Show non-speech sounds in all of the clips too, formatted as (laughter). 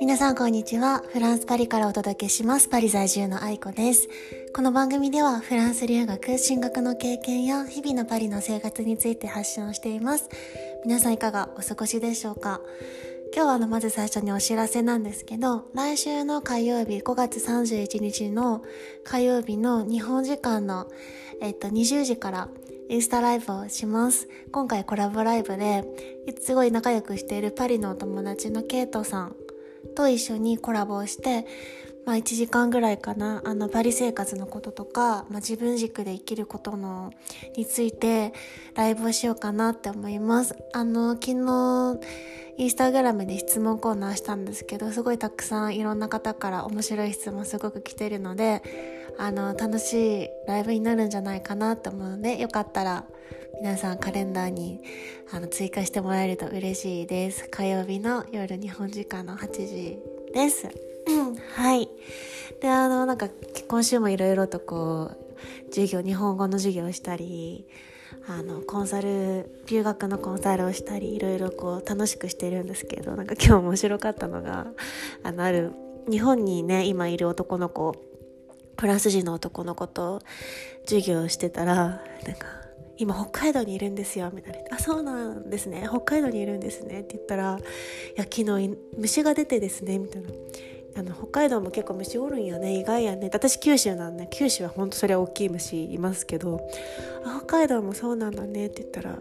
皆さんこんにちは。フランスパリからお届けします。パリ在住の愛子です。この番組ではフランス留学、進学の経験や日々のパリの生活について発信をしています。皆さんいかがお過ごしでしょうか？今日はあのまず最初にお知らせなんですけど、来週の火曜日5月31日の火曜日の日本時間の、えっと、20時からインスタライブをします。今回コラボライブで、すごい仲良くしているパリのお友達のケイトさんと一緒にコラボをして、まあ1時間ぐらいかな、あのパリ生活のこととか、まあ自分軸で生きることの、についてライブをしようかなって思います。あの、昨日、インスタグラムで質問コーナーしたんですけど、すごいたくさんいろんな方から面白い質問すごく来てるので、あの、楽しいライブになるんじゃないかなと思うので、よかったら皆さんカレンダーにあの追加してもらえると嬉しいです。火曜日の夜日本時間の8時です。はい。で、あの、なんか今週もいろいろとこう、授業、日本語の授業をしたり、あの、コンサル、留学のコンサルをしたり、いろいろこう楽しくしてるんですけど、なんか今日面白かったのが、あの、ある、日本にね、今いる男の子、フランス人の男の子と授業してたら、なんか、今北海道にいるんですよみたいな「あそうなんですね。北海道にいるんですね」って言ったら「いや昨日虫が出てですね」みたいな。あの北海道も結構虫おるんやね。意外やね。私九州なんで九州はほんとそれ大きい虫いますけど北海道もそうなんだね。って言ったら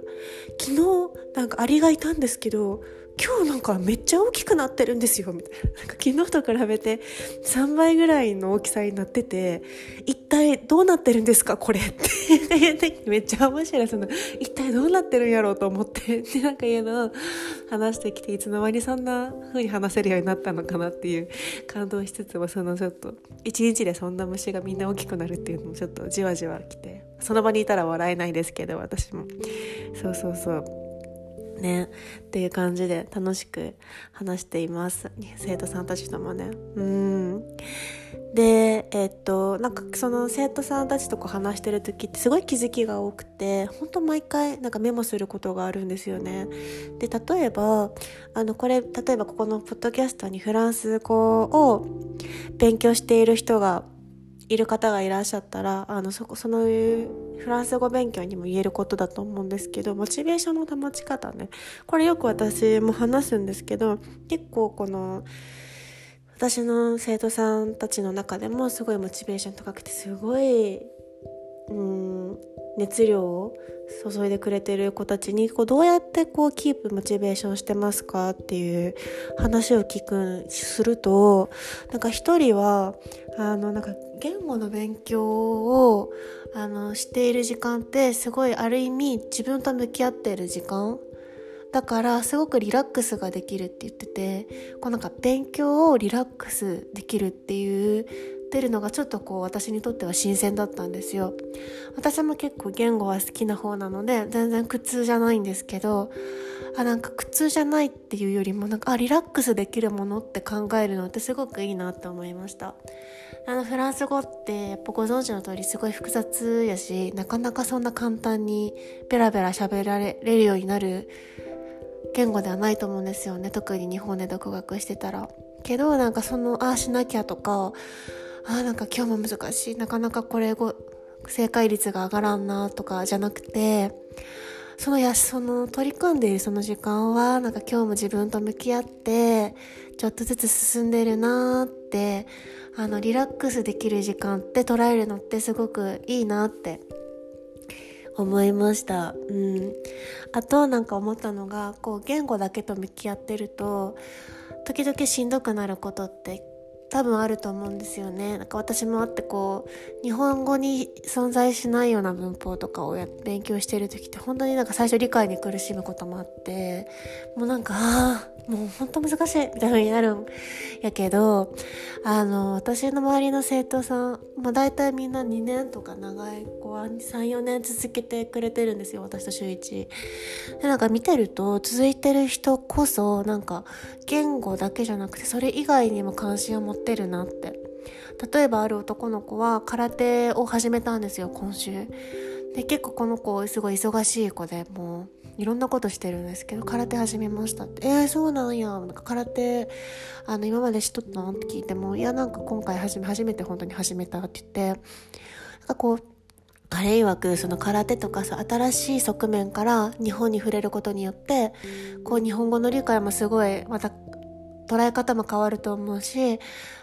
昨日なんかアリがいたんですけど今日なんかめっちゃ大きくなってるんですよみたいな。なんか昨日と比べて3倍ぐらいの大きさになってて一体どうなってるんですかこれって。めっちゃ面白い。その一体どうなってるんやろうと思って。でなんか言うのを話してきていつの間にそんな風に話せるようになったのかなっていう感動しつつもそのちょっと一日でそんな虫がみんな大きくなるっていうのもちょっとじわじわきてその場にいたら笑えないですけど私も。そうそうそう。ね。っていう感じで楽しく話しています。生徒さんたちともね。うん。でえっとなんかその生徒さんたちとこう話してる時ってすごい気づきが多くて本当毎回なんかメモすることがあるんですよね。で例えばあのこれ例えばここのポッドキャストにフランス語を勉強している人がいる方がいらっしゃったらあのそこそのフランス語勉強にも言えることだと思うんですけどモチベーションの保ち方ね。これよく私も話すんですけど結構この私の生徒さんたちの中でもすごいモチベーション高くてすごいうん熱量を注いでくれてる子たちにこうどうやってこうキープモチベーションしてますかっていう話を聞くするとなんか一人はあのなんか言語の勉強をあのしている時間ってすごいある意味自分と向き合っている時間。だからすごくリラックスができるって言っててこうなんか勉強をリラックスできるっていう出るのがちょっとこう私にとっては新鮮だったんですよ。私も結構言語は好きな方なので全然苦痛じゃないんですけどあなんか苦痛じゃないっていうよりもなんかあリラックスできるものって考えるのってすごくいいなって思いました。あのフランス語ってやっぱご存知の通りすごい複雑やしなかなかそんな簡単にベラベラ喋られるようになる言語ではないと思うんですよね。特に日本で独学してたら。けどなんかそのああしなきゃとかああなんか今日も難しい。なかなかこれご正解率が上がらんなとかじゃなくてそのやその取り組んでいるその時間はなんか今日も自分と向き合ってちょっとずつ進んでるなってあのリラックスできる時間って捉えるのってすごくいいなって思いました。うん。あとなんか思ったのが、こう言語だけと向き合ってると、時々しんどくなることって多分あると思うんですよね。なんか私もあってこう、日本語に存在しないような文法とかをや勉強してる時って本当になんか最初理解に苦しむこともあって、もうなんか、ああ、もう本当難しいみたいな風になるんやけど、あの、私の周りの生徒さん、まあ大体みんな2年とか長い子は3、4年続けてくれてるんですよ、私と週1。で、なんか見てると続いてる人こそ、なんか言語だけじゃなくてそれ以外にも関心を持ってってるなって。例えばある男の子は空手を始めたんですよ今週。で結構この子すごい忙しい子でもういろんなことしてるんですけど空手始めましたって「えー、そうなんや」なんか空手あの今まで知っとったの？って聞いても「いやなんか今回初め初めて本当に始めた」って言って。なんかこう彼曰くその空手とかさ新しい側面から日本に触れることによってこう日本語の理解もすごいまた捉え方も変わると思うし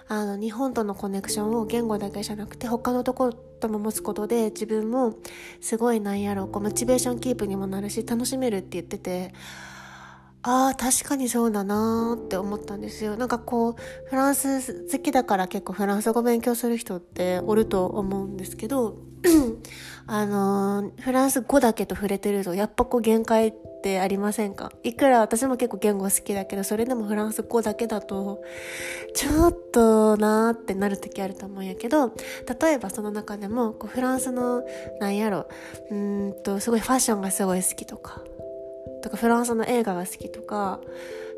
あの日本とのコネクションを言語だけじゃなくて他のところとも持つことで自分もすごいなんやろこうモチベーションキープにもなるし楽しめるって言っててああ確かにそうだなーって思ったんですよ。なんかこうフランス好きだから結構フランス語勉強する人っておると思うんですけど (clears throat) あのー、フランス語だけと触れてるとやっぱこう限界ってありませんか？いくら私も結構言語好きだけどそれでもフランス語だけだとちょっとなーってなる時あると思うんやけど例えばその中でもこうフランスのなんやろ？うんとすごいファッションがすごい好きとかとかフランスの映画が好きとか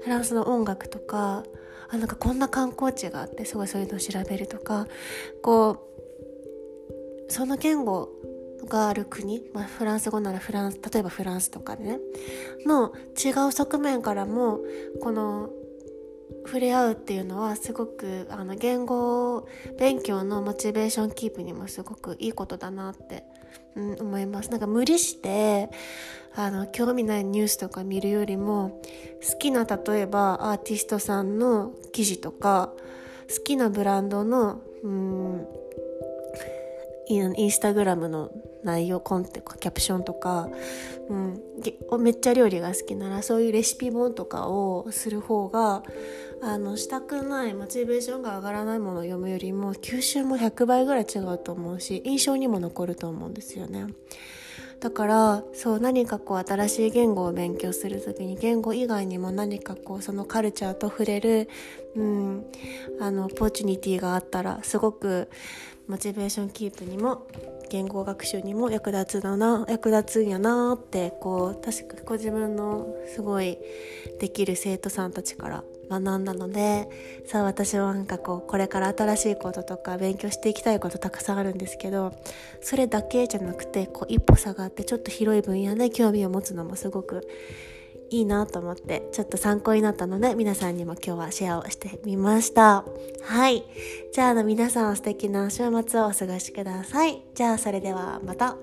フランスの音楽とかあなんかこんな観光地があってすごいそういうのを調べるとかこうその言語がある国、まあ、フランス語ならフランス例えばフランスとかでねの違う側面からもこの触れ合うっていうのはすごくあの言語勉強のモチベーションキープにもすごくいいことだなって、うん、思います。なんか無理してあの興味ないニュースとか見るよりも好きな例えばアーティストさんの記事とか好きなブランドのうんインスタグラムの内容コンテキャプションとか、うん、めっちゃ料理が好きならそういうレシピ本とかをする方があのしたくないモチベーションが上がらないものを読むよりも吸収も100倍ぐらい違うと思うし印象にも残ると思うんですよね。だからそう何かこう新しい言語を勉強する時に言語以外にも何かこうそのカルチャーと触れる、うん、あのポーチュニティがあったらすごくモチベーションキープにも言語学習にも役立つだな役立つんやなってこう確かご自分のすごいできる生徒さんたちから学んだのでさあ私はなんかこうこれから新しいこととか勉強していきたいことたくさんあるんですけどそれだけじゃなくてこう一歩下がってちょっと広い分野で興味を持つのもすごくいいなと思ってちょっと参考になったので皆さんにも今日はシェアをしてみました。はい。じゃあの皆さん素敵な週末をお過ごしください。じゃあそれではまた。